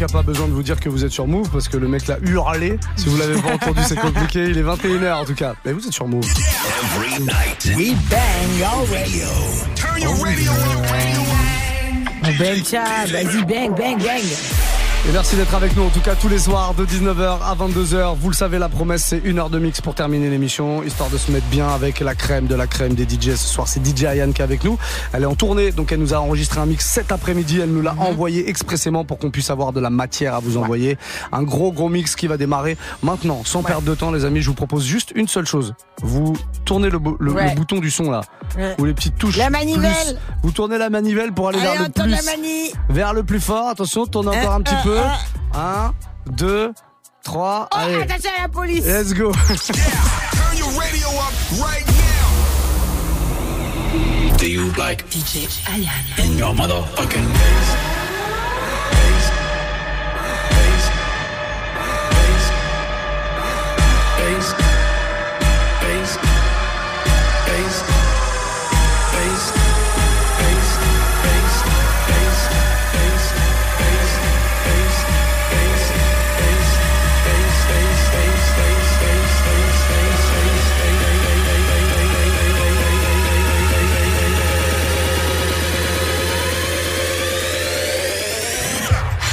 qu'il n'y a pas besoin de vous dire que vous êtes sur Move parce que le mec l'a hurlé. Si vous l'avez pas entendu, c'est compliqué. Il est 21h en tout cas. Mais vous êtes sur Move. Every night. We bang your radio. Turn your radio on bang, bang, bang. Et merci d'être avec nous en tout cas tous les soirs de 19h à 22h. Vous le savez, la promesse c'est une heure de mix pour terminer l'émission, histoire de se mettre bien avec la crème de la crème des DJ. Ce soir c'est DJ Ayane qui est avec nous. Elle est en tournée, donc elle nous a enregistré un mix cet après-midi. Elle nous l'a mhm. envoyé expressément pour qu'on puisse avoir de la matière à vous envoyer. Un gros gros mix qui va démarrer maintenant. Sans perdre de temps les amis, je vous propose juste une seule chose. Vous tournez le, bouton du son là, ou les petites touches. La manivelle. Vous tournez la manivelle pour aller vers le plus, vers le plus fort. Attention, tournez encore un petit peu. Un, deux, trois. Oh, allez. à la police. Let's go. Do you like DJ Ayan in your motherfucking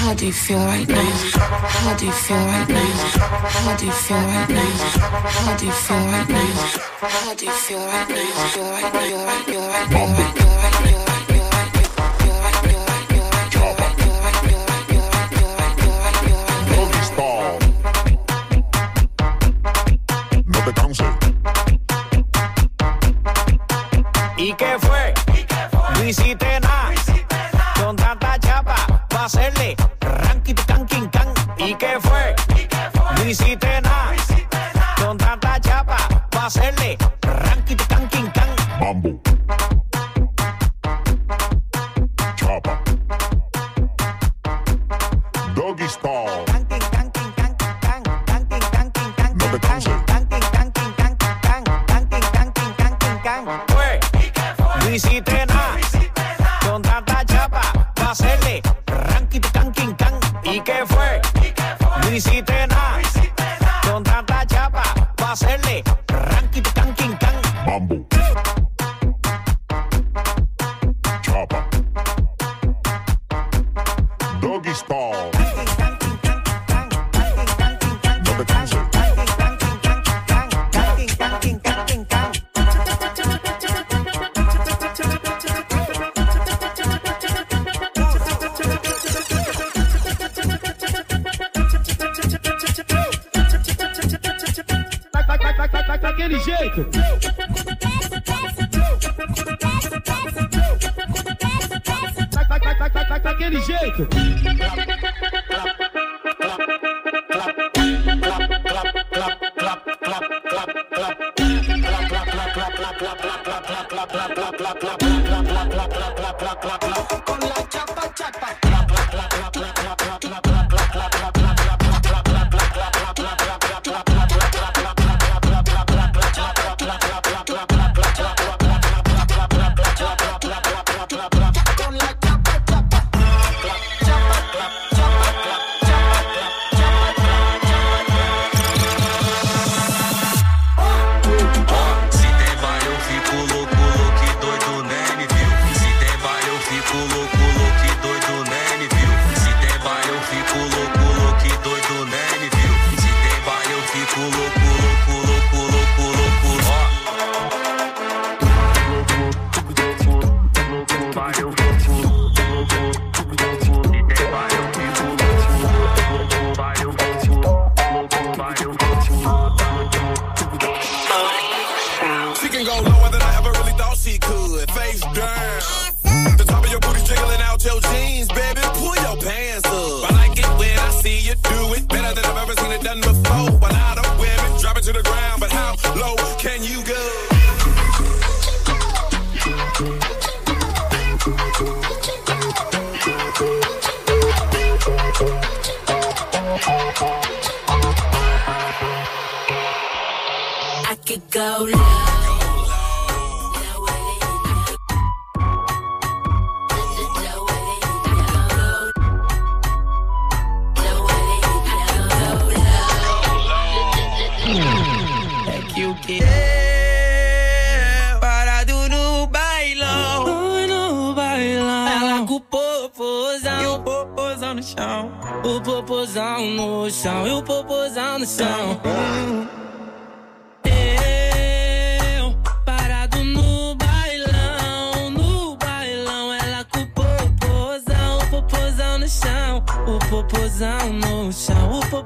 How do you feel right now? How do you feel right now? How do you feel right now? How do you feel right now? How do you feel right now? Right, right, right, right, right.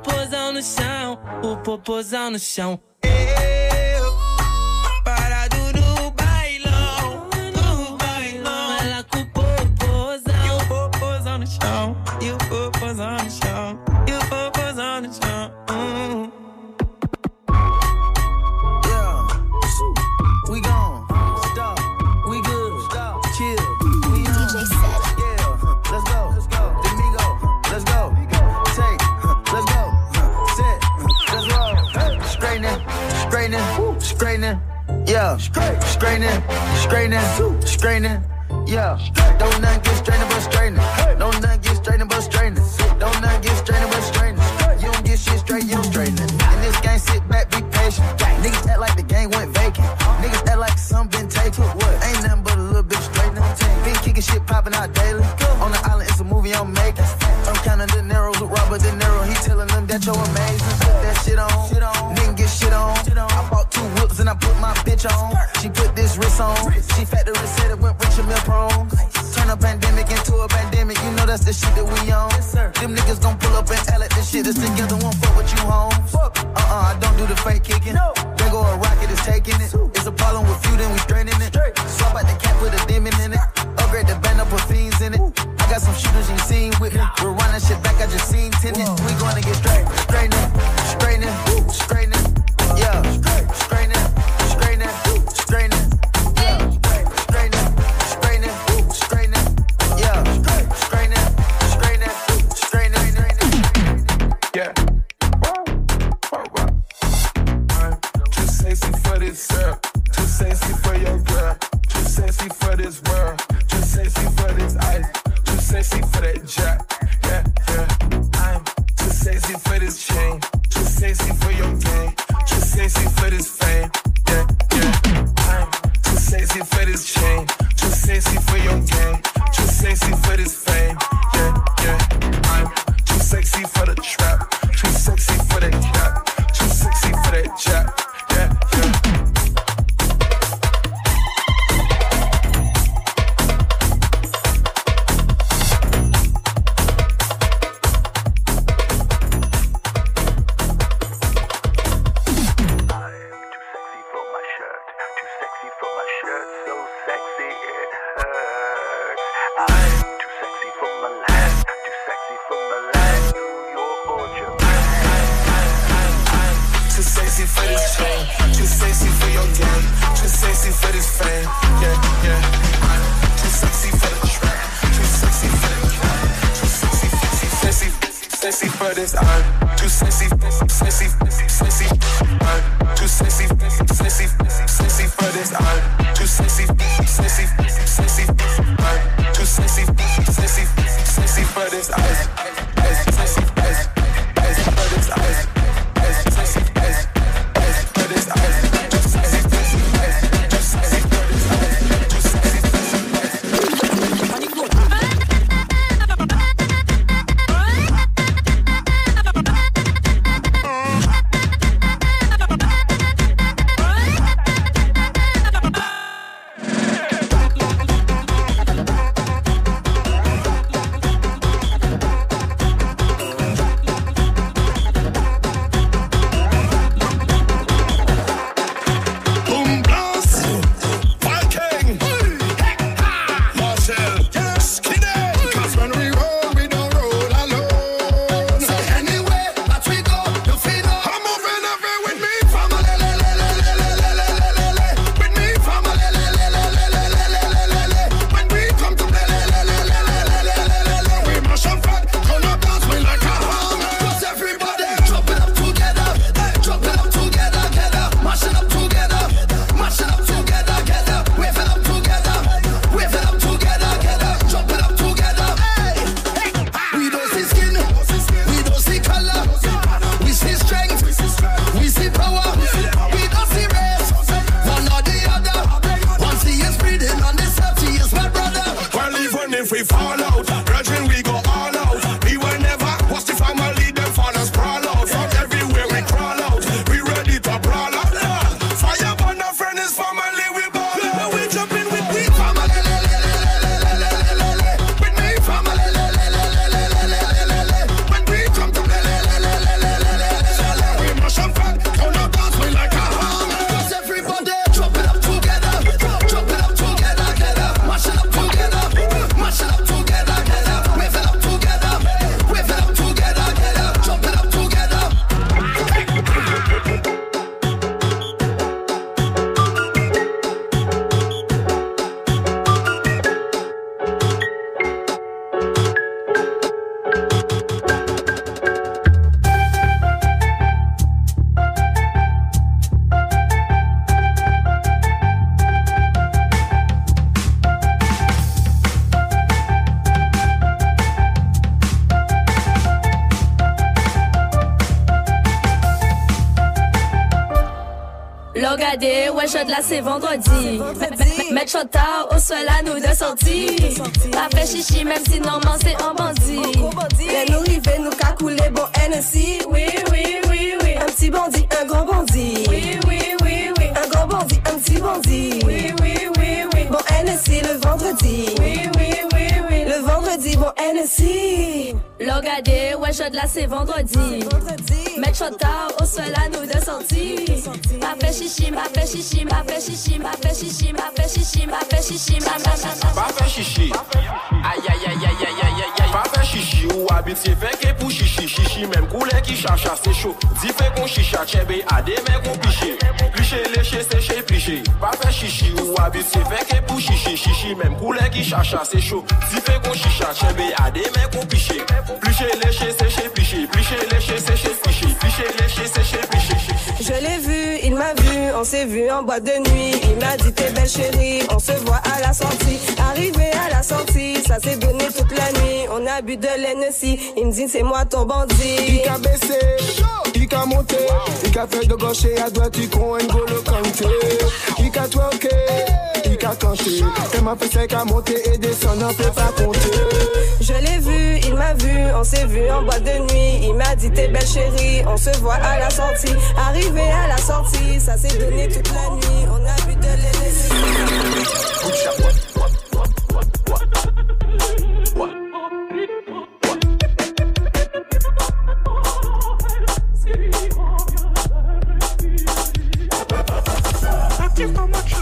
Popozão no chão. O popozão no chão. Eu Yeah. Straightening. Straightening. Straightening. Yeah. Don't nothing get straightening but straightening. Don't nothing get straightening but straightening. Don't nothing get straightening but straightening. You don't get shit straight, you don't straighten. In this game, sit back, be patient. Niggas act like the game went vacant. Uh-huh. Niggas act like some been taken. What? Ain't nothing but a little bit straightening. Been kicking shit popping out daily. On the island, it's a movie I'm making. I'm counting De Niro, look Robert De Niro. He telling them that you're. Put the shit that we on. Them niggas gon' pull up and act like this shit is together. Won't fuck with you, home. Uh-uh, I don't do the fake kicking. They go a rocket is taking it. Sexy for this ice. Too sexy for that jack. Yeah, yeah. I'm too sexy for this chain. Too sexy for your game. Too sexy for this fame. Yeah, yeah. I'm too sexy for this chain. Too sexy for your game. Too sexy for this fame. Ouais, je de là, c'est vendredi. Mettre chota au sol à nous de sortie. Pas fait chichi, même si normalement c'est un bandit. Les nous river, nous qu'a coulé, bon NSI. Oui, oui, oui, oui. Un petit bandit, un grand bandit. Oui, oui, oui, oui. Un grand bandit, un petit bandit. Oui, oui, oui, oui. Bon NSI le vendredi. Oui, oui, oui, oui. Le vendredi, bon NSI. Logadé, ouais, je de là, c'est vendredi. Mettre chota au sol à nous de sortie. Pas fait chichi, pas fait chichi, pas fait chichi, pas fait chichi, pas fait chichi, pas fait chichi, pas fait chichi. Pas fait chichi. Aïe aïe aïe aïe aïe aïe aïe. Pas fait chichi ou habite c'est fait que pour chichi. Chichi même coulé qui chacha c'est chaud. Dis fait qu'on chicha tchèbe à des mecs qu'on piché. Pliché, léché, séché, pliché. Pas fait chichi ou habite c'est fait que pour chichi. Chichi même coulé qui chacha c'est chaud. Dis fait qu'on chicha tchèbe à des mecs qu'on piché. Pliché, léché, séché, pliché. Pliché, léché, séché, pliché. Pliché, léché, séché, pliché. Je l'ai vu, il m'a vu, on s'est vu en boîte de nuit. Il m'a dit t'es belle chérie, on se voit à la sortie. Arrivé à la sortie, ça s'est donné toute la nuit. On a bu de l'Hennessy, il me dit c'est moi ton bandit. Il a baissé, il a monté, il a fait de gauche et à droite, il con N'Golo Kanté. Il a twerké, il canté. Et m'a fait sec à monter et descendre, on peut pas compter. Je l'ai vu, il m'a vu, on s'est vu en boîte de nuit. Il m'a dit t'es belle chérie, on se voit à la sortie. Arrivé à la sortie, ça s'est donné toute la nuit. On a bu de Thank you so much.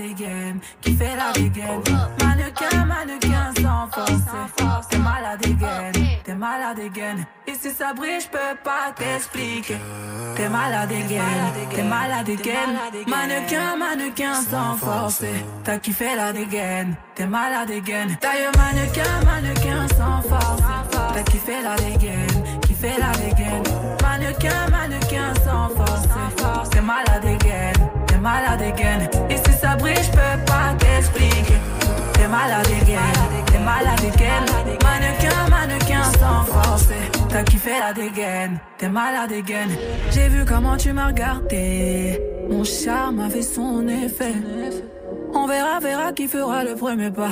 Dégaine, kiffé la dégaine. Mannequin, mannequin sans force. T'es malade dégaine, t'es malade dégaine. Et si ça brille, j'peux pas t'expliquer. T'es malade dégaine, t'es malade dégaine. Mannequin, mannequin sans force. T'as kiffé la dégaine, t'es malade dégaine. D'ailleurs, mannequin, mannequin sans force. T'as kiffé la dégaine, kiffé la dégaine. Mannequin, mannequin sans force. T'es malade dégaine, malade dégaine. Et si ça brille, j'peux pas t'expliquer. T'es malade dégaine, t'es malade dégaine. Mannequin, mannequin sans force. T'as kiffé la dégaine, t'es malade dégaine. J'ai vu comment tu m'as regardé. Mon charme avait son effet. On verra, verra qui fera le premier pas.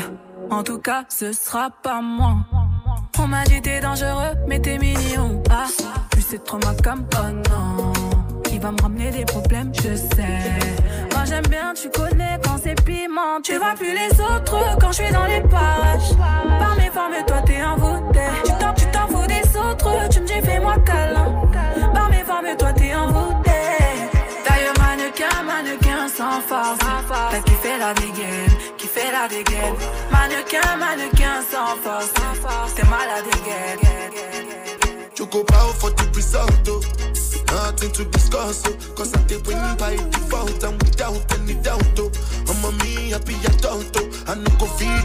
En tout cas, ce sera pas moi. On m'a dit t'es dangereux, mais t'es mignon. Ah, plus c'est trop ma comme oh non. Il va me ramener des problèmes, je sais. Moi j'aime bien, tu connais quand c'est piment. Tu vois plus les autres quand je suis dans les parages. Par mes formes, toi t'es envoûté. Tu t'en, tu t'en fous des autres, tu me dis fais-moi câlin. Par mes formes, toi t'es envoûté. D'ailleurs, mannequin, Mannequin, sans force. T'as qui fait la dégaine, qui fait la dégaine. Mannequin, mannequin sans force. T'es malade dégaine. Choco power for the result, oh. Nothing to discuss, oh. Cause I did win by default and without any doubt, oh. I'm a me happy adult, oh. I no go feed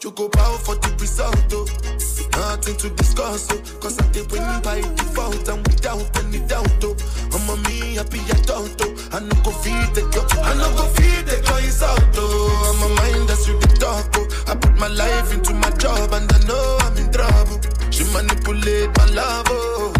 Choco power for the result, oh. Nothing to discuss, oh. Cause I did win by default and without any doubt, oh. I'm a me happy adult, oh. I no go feed the girl, I no go feed the girl is out, oh. I'm a mind that's you the talk, oh. I put my life into my job and I know I'm in trouble. She manipulate my love, oh.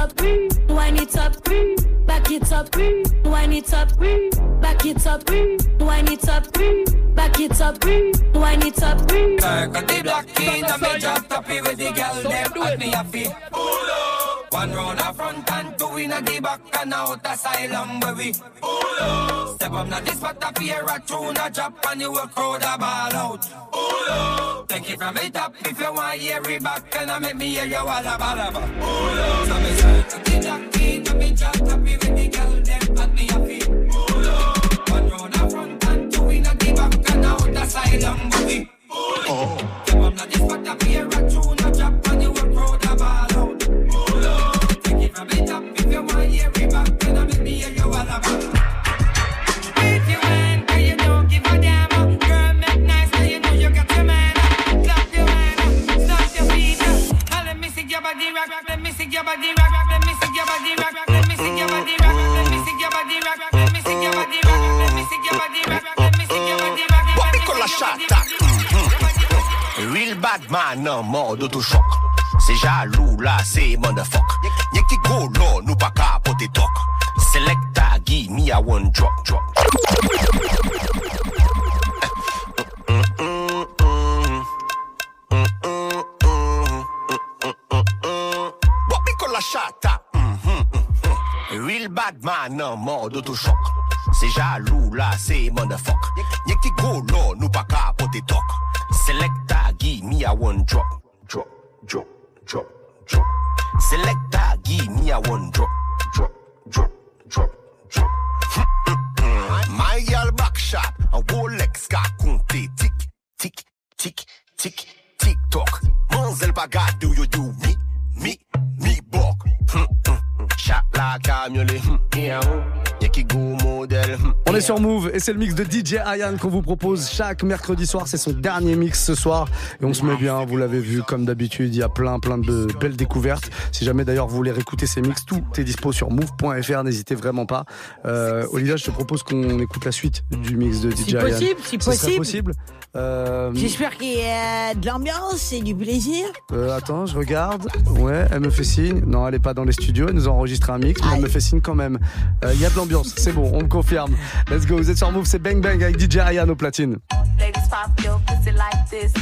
Up, wine it up, back it up, wine it up, back it up, wine it up, back it up, wine it up. Got the black in and me just happy with the girl them at me happy. One round a front and two in a the back and out asylum where we Step up now this spot a pair a tune a drop and you will crowd a ball out. Take it from the top if you want hear it back and I make me hear you all a ball about. So me say to the in and me just happy with the girl them at me happy. One round a front and two in a the back and out asylum where we Step up now this spot a pair a tune man en mode autochoc. C'est jaloux là, c'est motherfuck. Y'a qui go là, nous pas capoter toc. Selecta, give me a one drop, drop. What we call a shatta? Real bad man en mode autochoc. C'est jaloux là, c'est motherfuck. Y'a qui go là, nous pas capoter toc. Selecta, give me a one drop, drop, drop, drop, drop. Selecta, give me a one drop, drop, drop, drop, drop. My girl back shot, a Rolex ka compter tic, tic, tic, tic, tic toc. Manzel baga do you do me, me, me bok? Shot la camiolet, hum, yeah, On est sur Move et c'est le mix de DJ Ayan qu'on vous propose chaque mercredi soir. C'est son dernier mix ce soir et on se met bien. Vous l'avez vu comme d'habitude, il y a plein plein de belles découvertes. Si jamais d'ailleurs vous voulez réécouter ces mix, tout est dispo sur move.fr. N'hésitez vraiment pas. Euh, Olivia, je te propose qu'on écoute la suite du mix de DJ si Possible, si possible. Euh, J'espère qu'il y a de l'ambiance et du plaisir. Euh, attends, je regarde. Ouais, elle me fait signe. Non, elle est pas dans les studios. Elle nous enregistre un mix, mais elle me fait signe quand même. Il y a de l'ambiance ambiance, c'est bon, on confirme. Let's go, vous êtes sur Move, c'est Bang Bang avec DJ Ryan au platine. Ladies pop your pussy like this.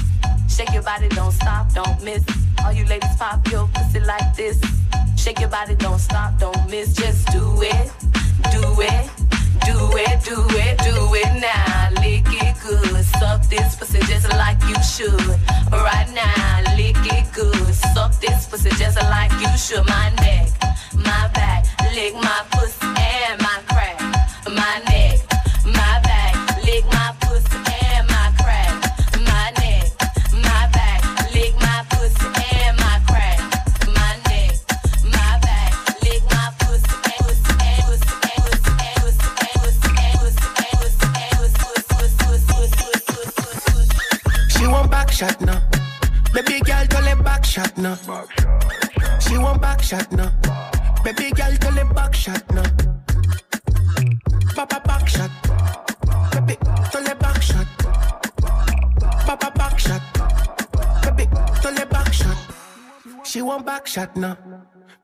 Shake your body, don't stop, don't miss. All you ladies pop your pussy like this. Shake your body, don't stop, don't miss. Just do it, do it, do it, do it, do it now. Lick it good, suck this pussy just like you should. Right now, lick it good, suck this pussy just like you should. My neck, my back, lick my pussy and my my neck, my back, lick my pussy and my crack. My neck, my back, lick my pussy and my crack. My neck, my back, lick my pussy She want back shot now. Baby girl, tell him back shot now. She want back shot now. Baby girl, tell her back shot now. Papa backshot. Bébé, dans les backshot. Papa backshot. Bébé, dans les backshot. She want backshot now.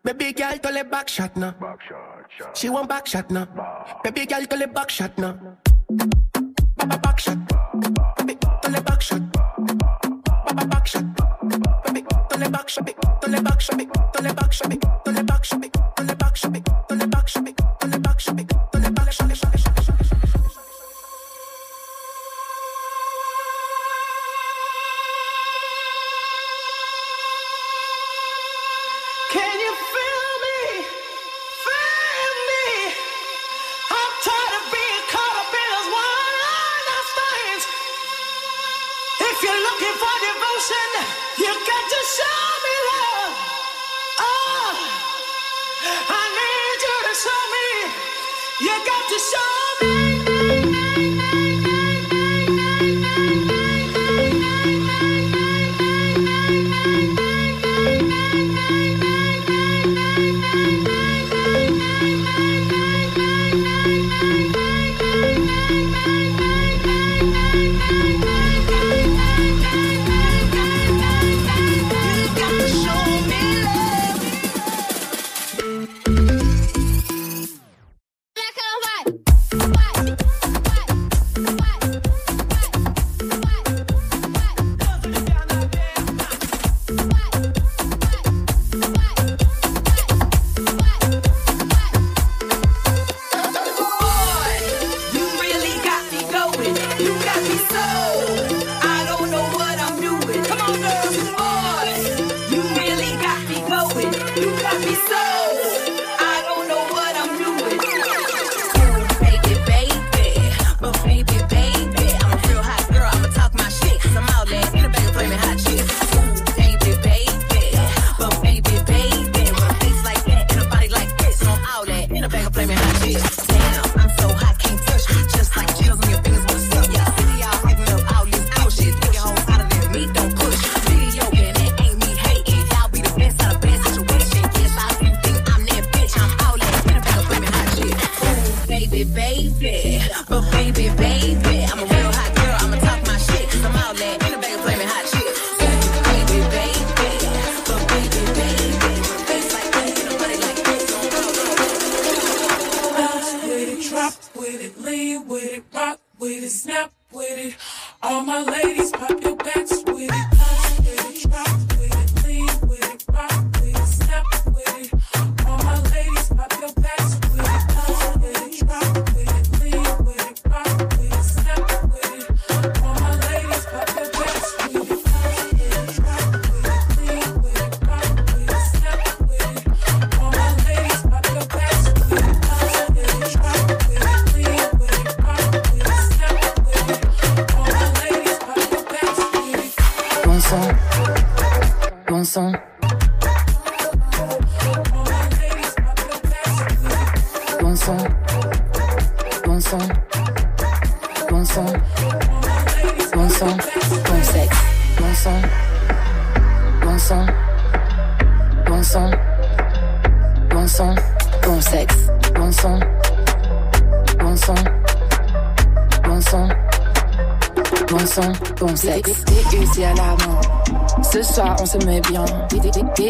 Baby girl, dans les backshot now. She want backshot now. Baby girl, dans les backshot now. Papa backshot. Bébé, dans les backshot. Papa backshot. Bébé, dans les backshot. Dans les backshot. Dans les backshot. Dans les backshot. Dans les backshot.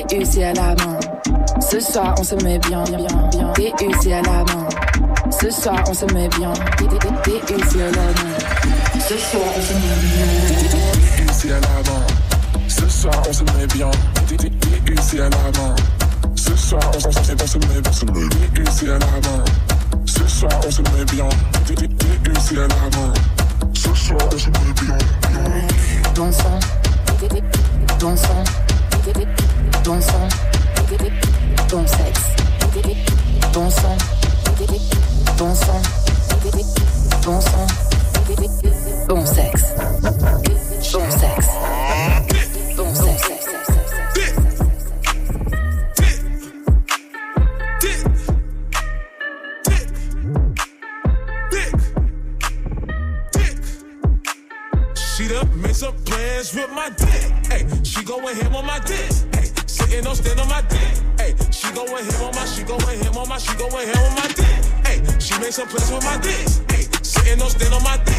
DUC à la main. Ce soir, on se met bien, bien, bien. DUC à la main. Ce soir, on se met bien. DUC à la main. Ce soir, on se met bien. DUC à la main. Ce soir, on se met bien. DUC à la main. Ce soir, on se met bien. DUC à la main. Ce soir, on se met bien. DUC à la main. Ce soir, on se met bien. Bon son, bon son, bon son, bon sexe, bon son, bon son, bon son, bon sexe, she made some plans with my dick. Hey, sitting on stand on my dick.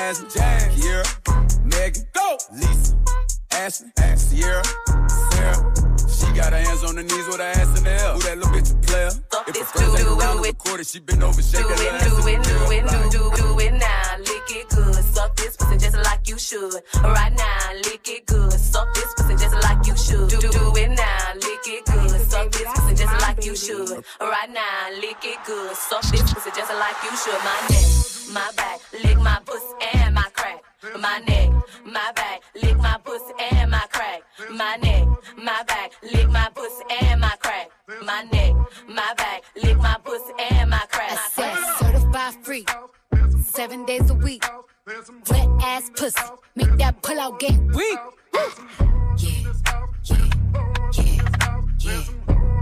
Jasmine. Jazz. Kiera. Megan. Go. Lisa. Ashley. Sierra. Sarah. She got her hands on her knees with her ass in the air. Who that little bitch a player? If a friends ain't around to record it, she been over shaking Do her it, ass do it, do it, do, it, do it now. Lick it good. Suck this pussy just like you should. Right now, lick it good. Suck this pussy just like you should. Do, do, it now. Lick it good. Suck this pussy just like you should. Right now, lick it good. Suck this pussy just like you should. My neck, my back, lick my pussy and my crack. My neck, my back, lick my pussy and my crack. My neck, my back, lick my pussy and my crack. My neck, my back, lick my pussy and my crack. I said certified free, seven days a week. Wet ass pussy, make that pull out game weak. Yeah, yeah, yeah, yeah.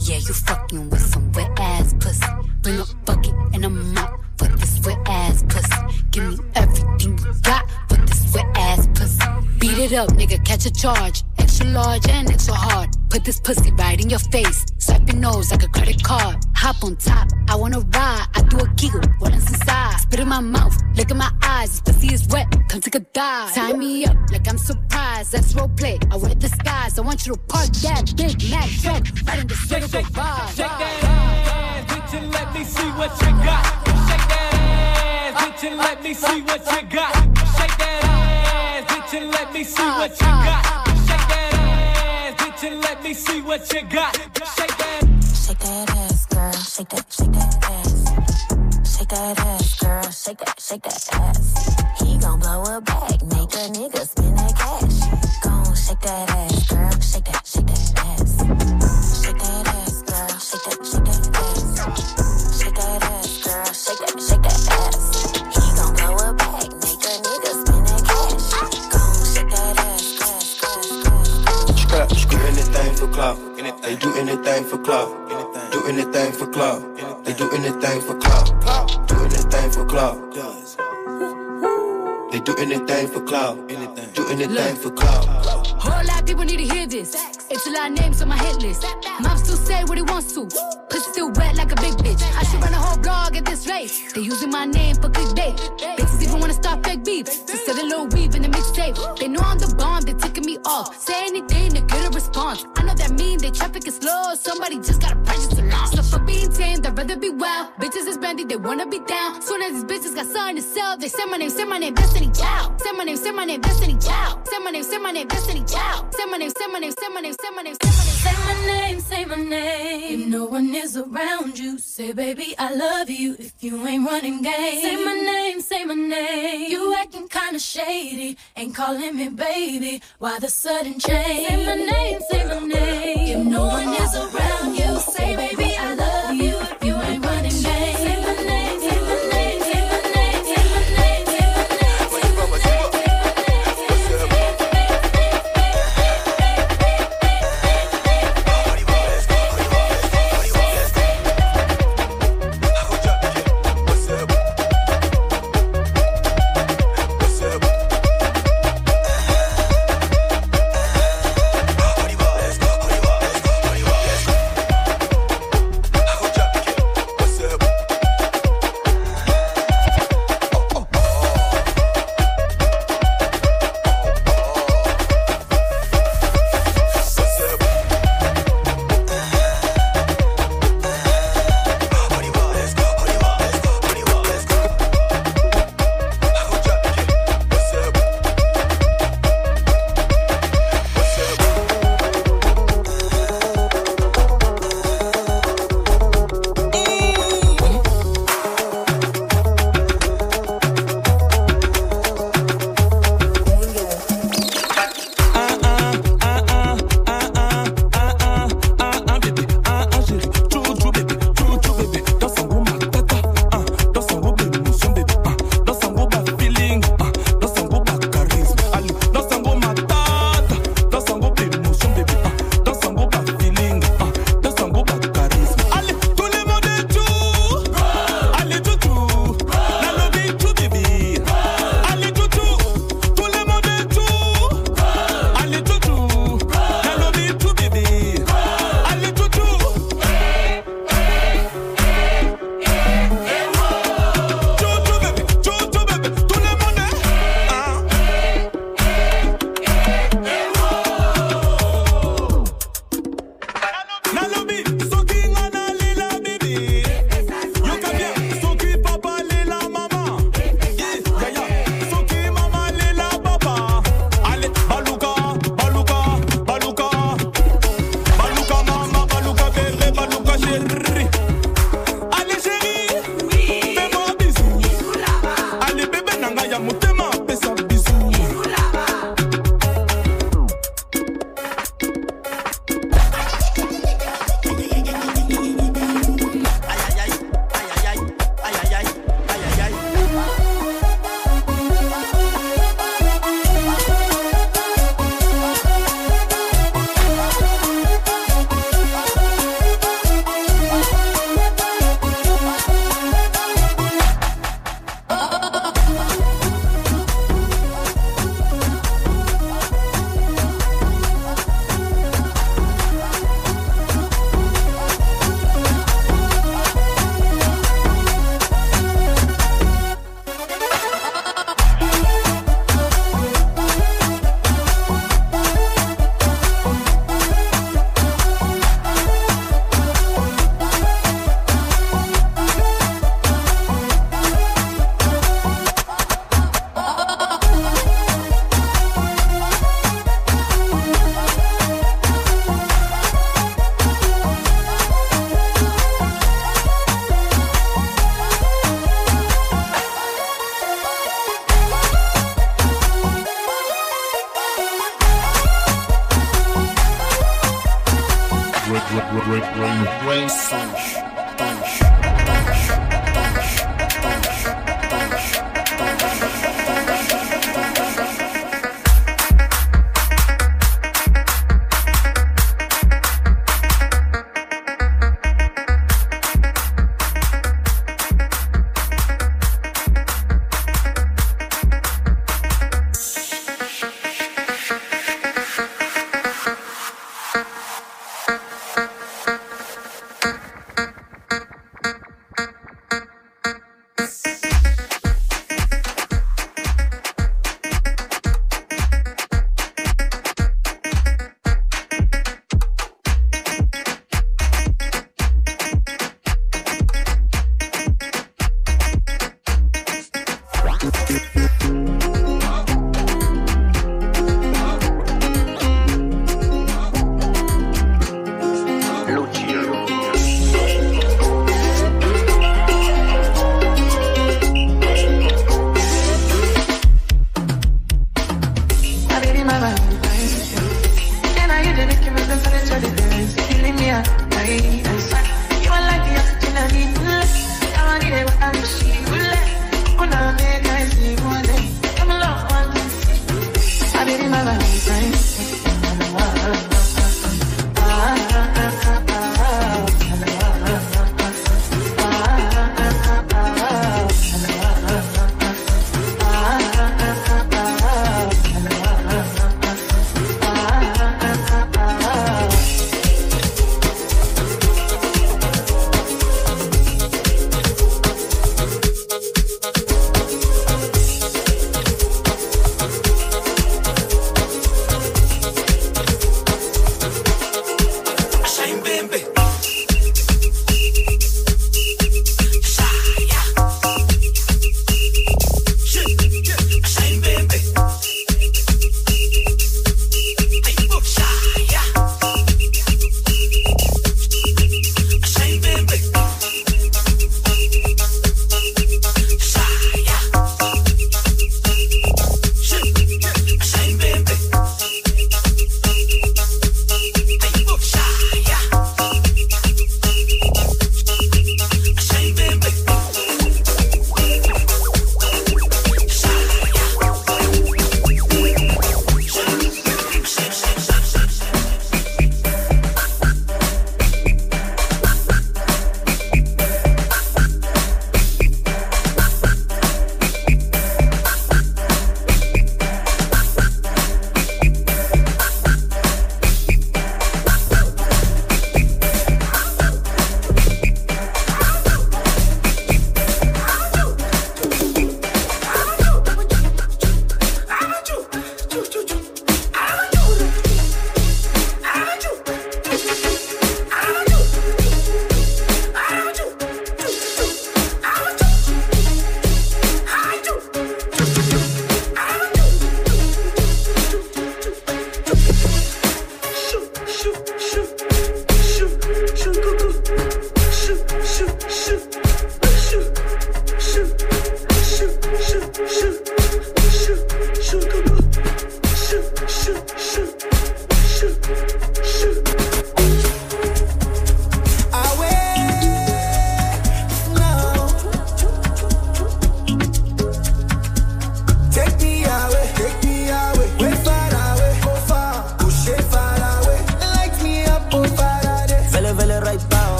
Yeah, you fucking with some wet ass pussy. Bring a bucket and a mop for this wet ass pussy. Give me everything you got for this wet ass pussy. Beat it up, nigga, catch a charge. Extra large and extra hard. Put this pussy right in your face. Swipe your nose like a credit card. Hop on top, I wanna ride. I do a giggle, what is inside? Spit in my mouth, look in my eyes. This pussy is wet, come take a dive. Tie me up like I'm surprised. That's role play. I wear disguise. I want you to park that big Mac truck right in the of the. Shake that ass, bitch, and let me see what you got. Shake that ass, bitch, and let me see what you got. Shake that ass, bitch, and let me see what you got. Shake that ass, bitch, and let me see what you got. Shake that. Shake that ass, girl. Shake that, shake that ass. Shake that ass, girl. Shake that, shake that ass. He gon' blow it back, make a nigga spend that cash. Gon' shake that ass, girl. Shake that, shake that ass. Shake that ass, girl. Shake that anything for clout. Whole lot of people need to hear this. It's a lot of names on my hit list. Mom still say what he wants to. Pussy still wet like a big bitch. I should run a whole blog at this rate. They using my name for clickbait. They wanna be down. Soon as these bitches got something to sell, they say my name, say my name, Destiny Child. Say my name, say my name, Destiny Child. Say my name, say my name, Destiny Child. Say my name, say my name, say my name, say my name, say my name. Say my name, say my name. If no one is around you, say, baby, I love you. If you ain't running game, say my name, say my name. You acting kinda shady, ain't calling me baby. Why the sudden change? Say my name, say my name. If no one is around you, say, baby, I love you.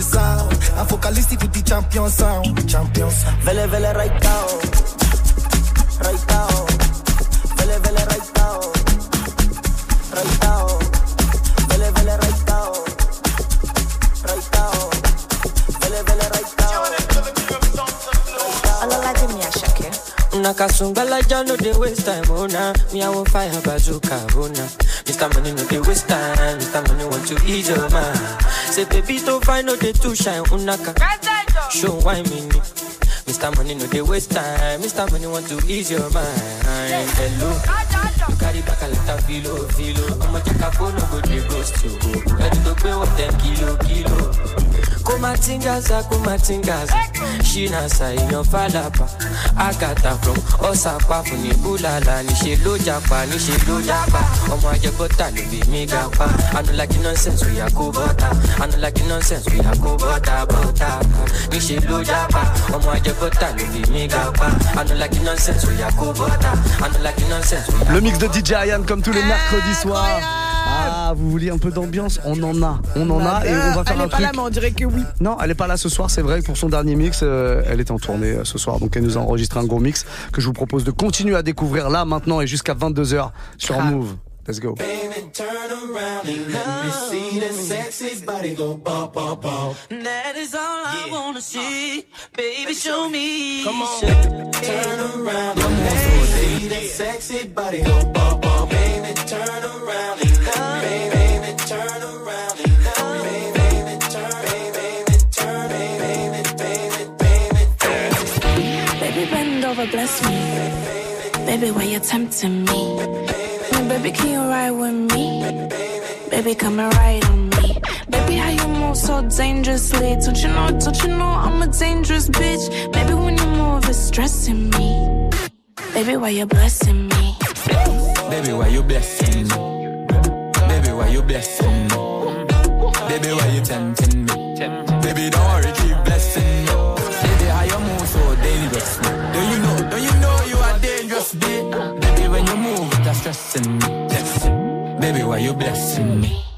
The sound. I'm focalistic with the champion sound. Champion sound. Vele vele right down Right down Vele vele right down Right down Vele vele right down Right down Vele vele right down Alala de mi ashake. Una kasungala ja no dey waste time, oh nah. Me I want fire bazooka, oh nah. Mr. Money no dey waste time, Mr. Money want to ease your mind. Say baby to find no dey too shine, unaka. Show why me ni. Mr. Money no dey waste time, Mr. Money want to ease your mind. Hello, you carry back a lot of filo, filo. I'ma take a phone, no go dey ghost you. Ready to pay what them kilo, kilo. Kumatingaza kumatingaza. Shinasa èèyàn fàlàpà àgàtà from ọ̀sàpá fún ní búlàlà níṣẹ́ ló japa níṣẹ́ ló japa ọmọ ajẹbọ́tà ló bí mi ga pa anulaki nonsense oya kó bọ́tà anulaki nonsense oya kó bọ́tà bọ́tà níṣẹ́ ló japa ọmọ ajẹbọ́tà ló bí mi ga pa anulaki nonsense oya kó bọ́tà anulaki nonsense oya Le mix de DJ Ayan comme tous les mercredis soirs. Ah, vous voulez un peu d'ambiance On en a, on en a et on va faire Elle un est pas truc. là, mais on dirait que oui. Non, elle est pas là ce soir, c'est vrai. Pour son dernier mix, euh, elle est en tournée euh, ce soir, donc elle nous a enregistré un gros mix que je vous propose de continuer à découvrir là, maintenant et jusqu'à 22h sur Move. Let's go. Baby, turn around and let me see that sexy body go bump, bump, bump. That is all I wanna see. Baby, show me. Come on, turn around and let me see that sexy body go bump, bump. Baby, turn around baby baby turn around baby baby turn around baby bend over bless me. Baby, why you tempting me? Baby, can you ride with me? Baby, come right on me. Baby, how you move so dangerously? Don't you know, don't you know I'm a dangerous bitch? Baby, when you move, it's stressing me. Baby, why you blessing me? Baby, why you blessing me? Baby, you blessing me? Baby, why you tempting me? Baby, don't worry, keep blessing me. Baby, how you move so dangerous? Do you know, do you know you are dangerous, babe? Baby, when you move, it's stressing me. Baby, why you blessing me?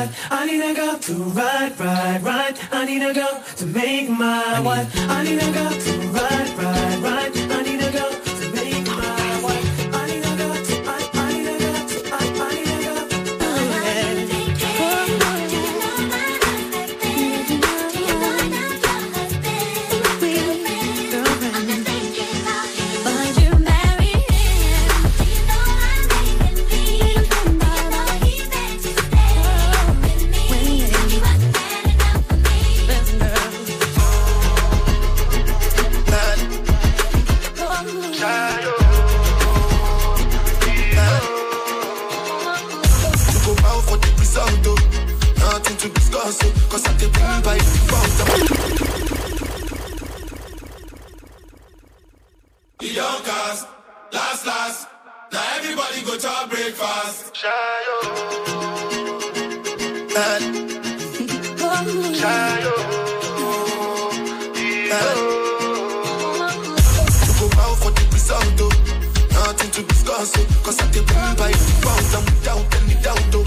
Wife. I need a girl to ride, ride, ride. I need a girl to make my wife. I need a girl to ride, ride, ride. like a gun pipe. Bounce, I'm down, tell though.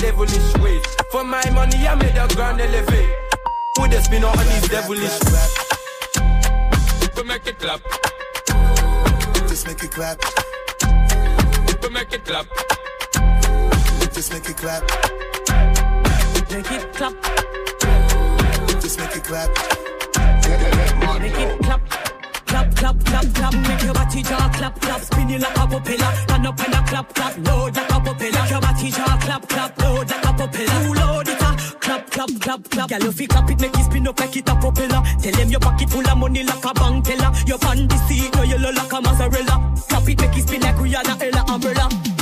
Devilish ways. For my money, I made a grand elevate. Who they spin on these devilish We make it clap. Just make it clap. We make it clap. Just make it clap. Make it clap, Just make it clap. make it clap. Clap, clap, clap, clap, make your body jaw clap, clap, spin you like a propeller. Stand up and a clap, clap, load like a propeller. Make your body jaw clap, clap, load like a propeller. Who load it up? Clap, clap, clap, clap. Girl, if you clap it, make it spin up like it a propeller. Tell them your pocket full of money like a bank teller. Your pan the seat, no yellow like a mozzarella. Clap it, make it spin like Rihanna, Ella, umbrella.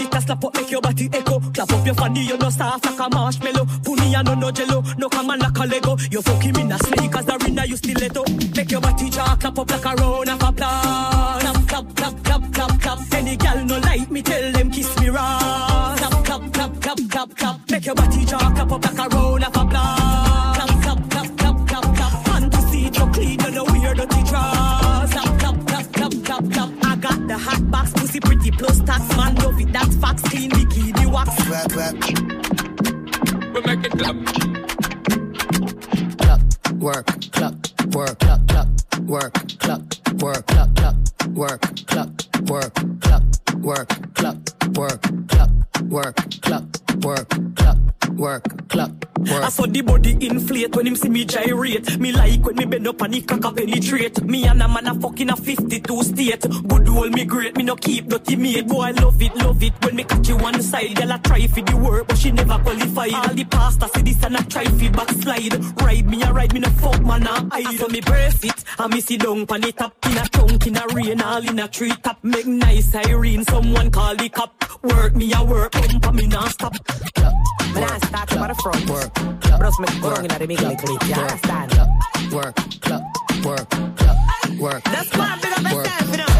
It, a slap up, make your body echo. Clap up your fanny, you no soft like a marshmallow. Puni and no no jello, no come on like a Lego. You fuck him in a sneakers, arena, you stiletto. Make your body jaw clap up like a round of applause. Clap, clap, clap, clap, clap, clap. Any gal no like me, tell them kiss me raw. Clap, clap, clap, clap, clap, clap. Make your body jaw clap up like a round of applause. Pussy pretty plus tax man love it. That fox clean bikini wax. Clap, clap. We make it clap. clap, work, clap, work, clap, clap, work, clap, work, clap, clap, work, clap, work, clap, work, clap, work, clap, work, clap, work, clap, work, clap, work. I saw the body inflate when him see me gyrate. Me like when me bend up and the cock a penetrate. Me and a man a fucking a 52 state. Good old me great, me no keep dirty mate. Boy, I love it, love it when me catch you one side. Girl, I try for the work, but she never qualified. All the pasta say this and I try for backslide. Ride me, I ride me no fuck man, I hide. So me brace it, I me sit down pan it up in a trunk, in a rain, all in a tree top. Make nice siren, someone call the cop. Work me, I work, pump me non stop. When I start about the front. Work, club, Bros me go inna the middle clip. You understand? Work, club, work, club, work, club, work. That's why I big up myself, you know.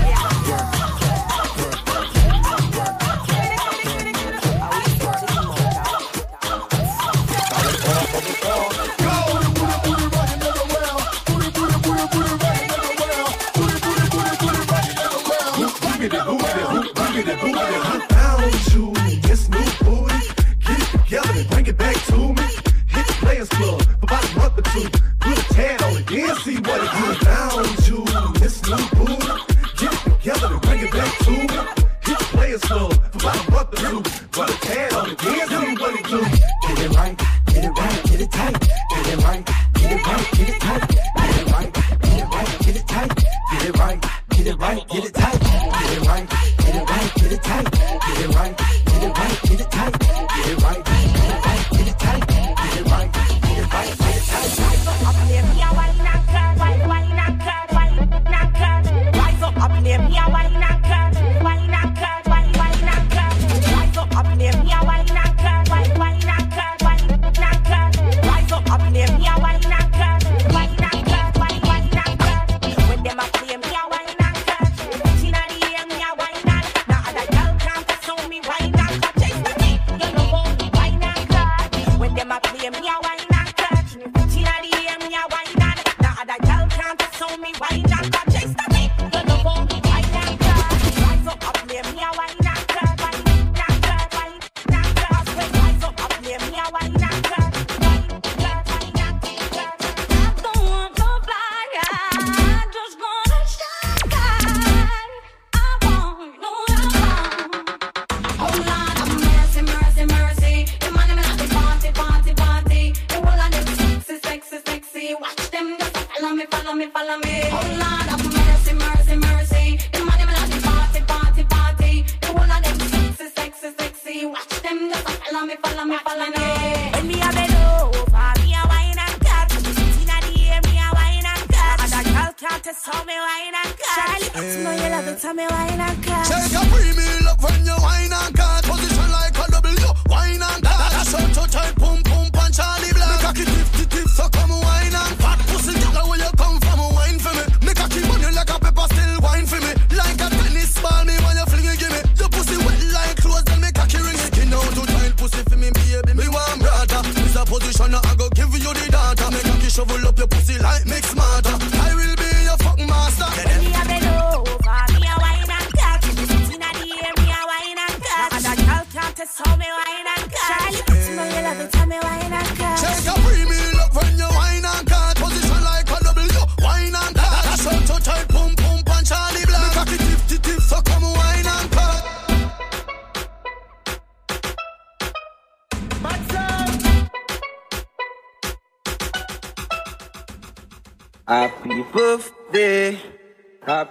Follow me, follow me, follow me. Oh Lord have mercy, mercy, mercy. The man them at the party, party, party. The whole of them sexy, sexy, sexy. Watch them just follow me, follow me, follow me. When me a bend over, me a wine and cut. Inna the air, me a wine and cut. And a girl can't test how me wine and cut. Charlie, you know you love it, me wine and cut. Take a premium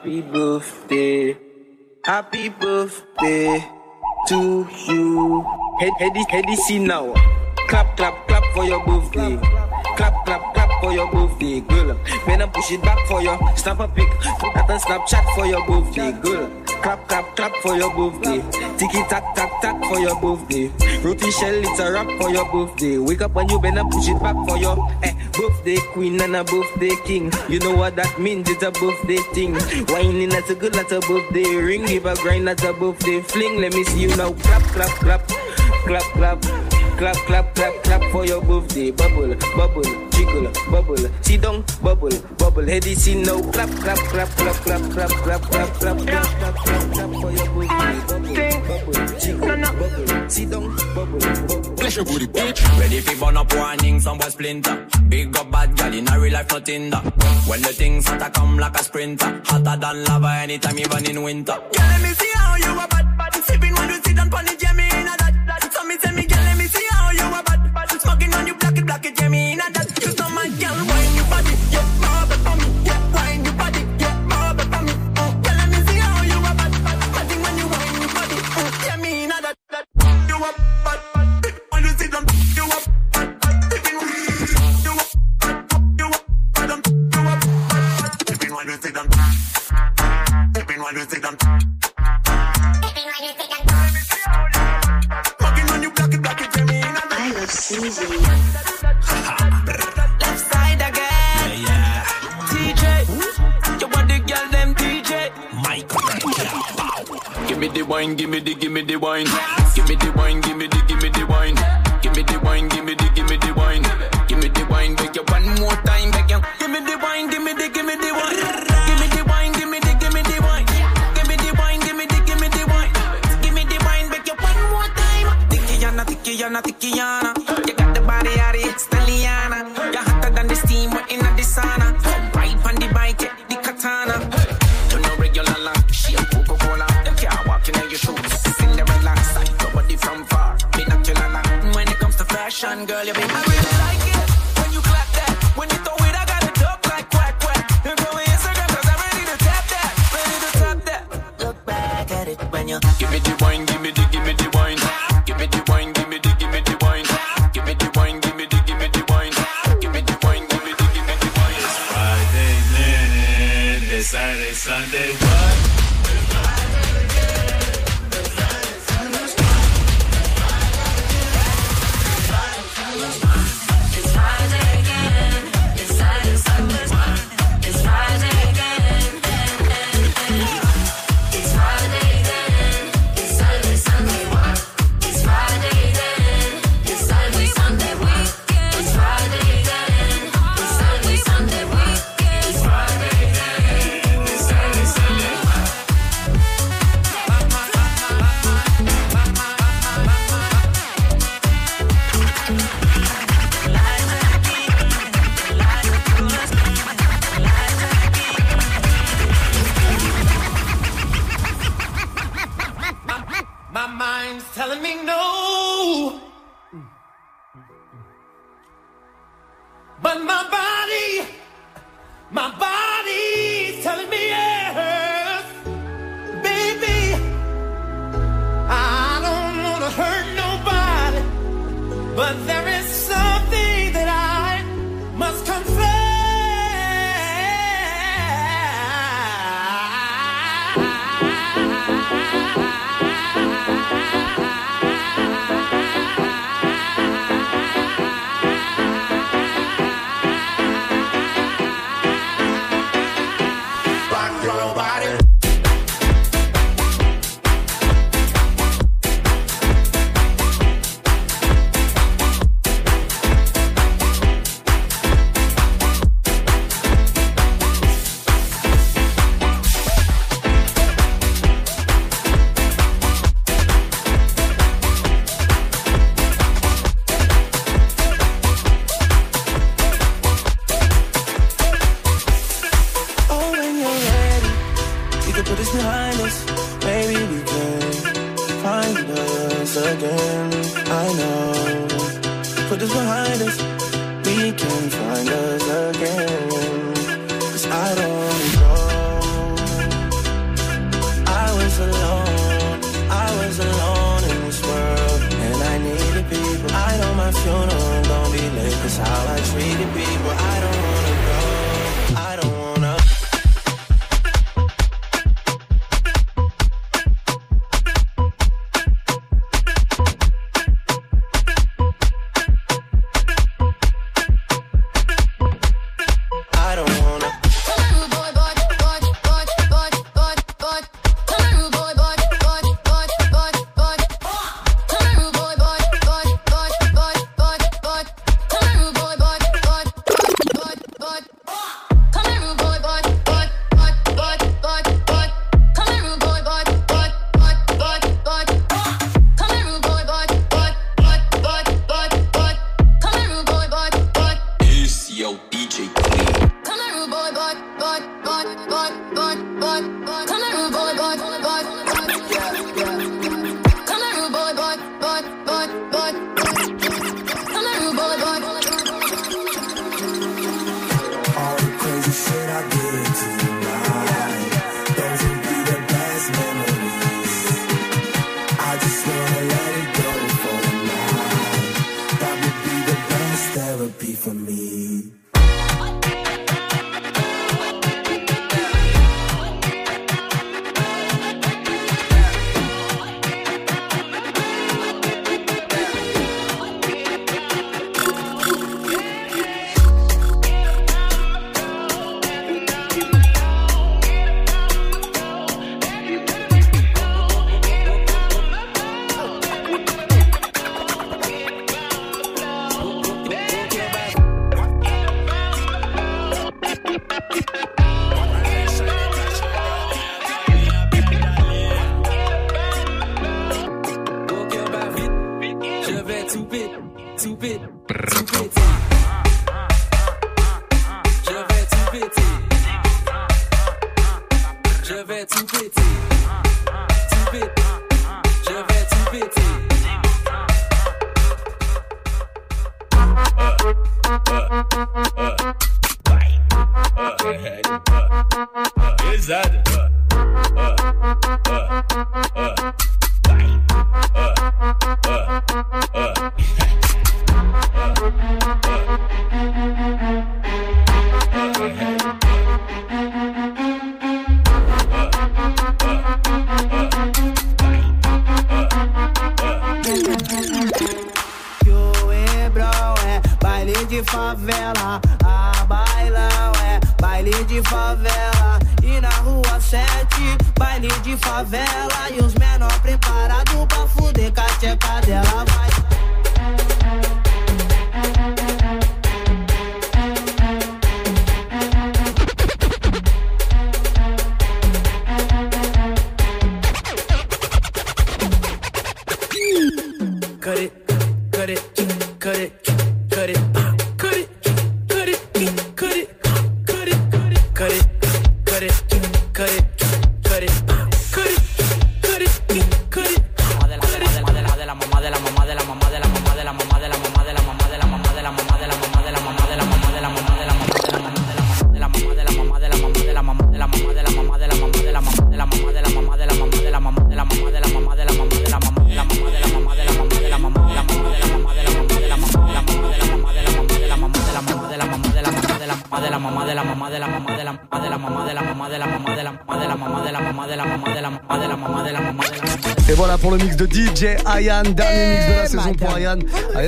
happy birthday, happy birthday to you. Head, heady, heady, see now. Clap, clap, clap for your birthday. Clap, clap, clap for your birthday, girl. Then I push it back for you. Snap a pic, put that on Snapchat for your birthday, girl. Clap, clap, clap for your birthday. Tiki tack, tack, tack for your birthday. Roti shell, it's a wrap for your birthday. Wake up when you and push it back for your eh, birthday queen and a birthday king. You know what that means? It's a birthday thing. Whining that's a good, that's a birthday ring. Give a grind, that's a birthday fling. Let me see you now. Clap, clap, clap, clap, clap. Clap, clap, clap, clap for your birthday. Bubble, bubble, jiggle, bubble. See down, bubble, bubble. Hey, this is no clap, clap, clap, clap, clap, clap, clap, clap, clap, clap, clap, clap, clap for your birthday. Bubble, bubble, jiggle, bubble. See down, bubble, bubble. Your booty, bitch. Ready for burn up warning, some boy splinter. Big up bad gal in a real life, not in. When the things start to come like a sprinter, hotter than lava anytime, even in winter. Girl, let me see how you are bad, bad, sipping when you sit down on the Lock it, yeah, me in that. You know my girl, wine. wine, give me the, give me the wine. Give me the wine, give me the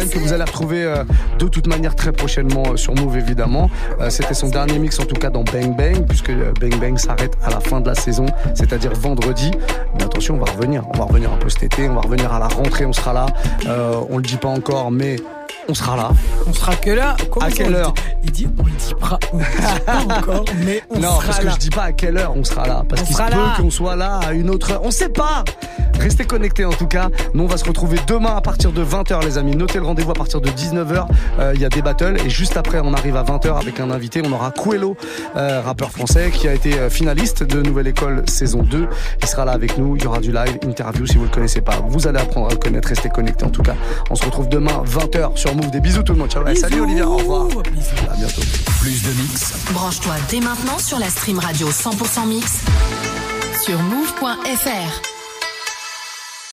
Que vous allez retrouver euh, de toute manière très prochainement euh, sur Move évidemment. Euh, C'était son dernier mix en tout cas dans Bang Bang puisque Bang Bang s'arrête à la fin de la saison, c'est-à-dire vendredi. Mais attention, on va revenir, on va revenir un peu cet été, on va revenir à la rentrée, on sera là. Euh, on le dit pas encore, mais on sera là. On sera que là À quelle heure Il dit, on le dit pas, on le dit pas encore, mais on non, sera parce que là. je dis pas à quelle heure on sera là. Parce qu'il se peut là. qu'on soit là à une autre heure. On sait pas. Restez connectés en tout cas. Nous, on va se retrouver demain à partir de 20h, les amis. Notez le rendez-vous à partir de 19h. Euh, Il y a des battles. Et juste après, on arrive à 20h avec un invité. On aura Coelho, euh, rappeur français, qui a été euh, finaliste de Nouvelle École saison 2. Il sera là avec nous. Il y aura du live, interview si vous le connaissez pas. Vous allez apprendre à le connaître. Restez connectés en tout cas. On se retrouve demain 20h sur Move. Des bisous tout le monde. Ciao. Salut Olivia. Au revoir. À bientôt. Plus de mix. Branche-toi dès maintenant sur la stream radio 100% mix sur move.fr.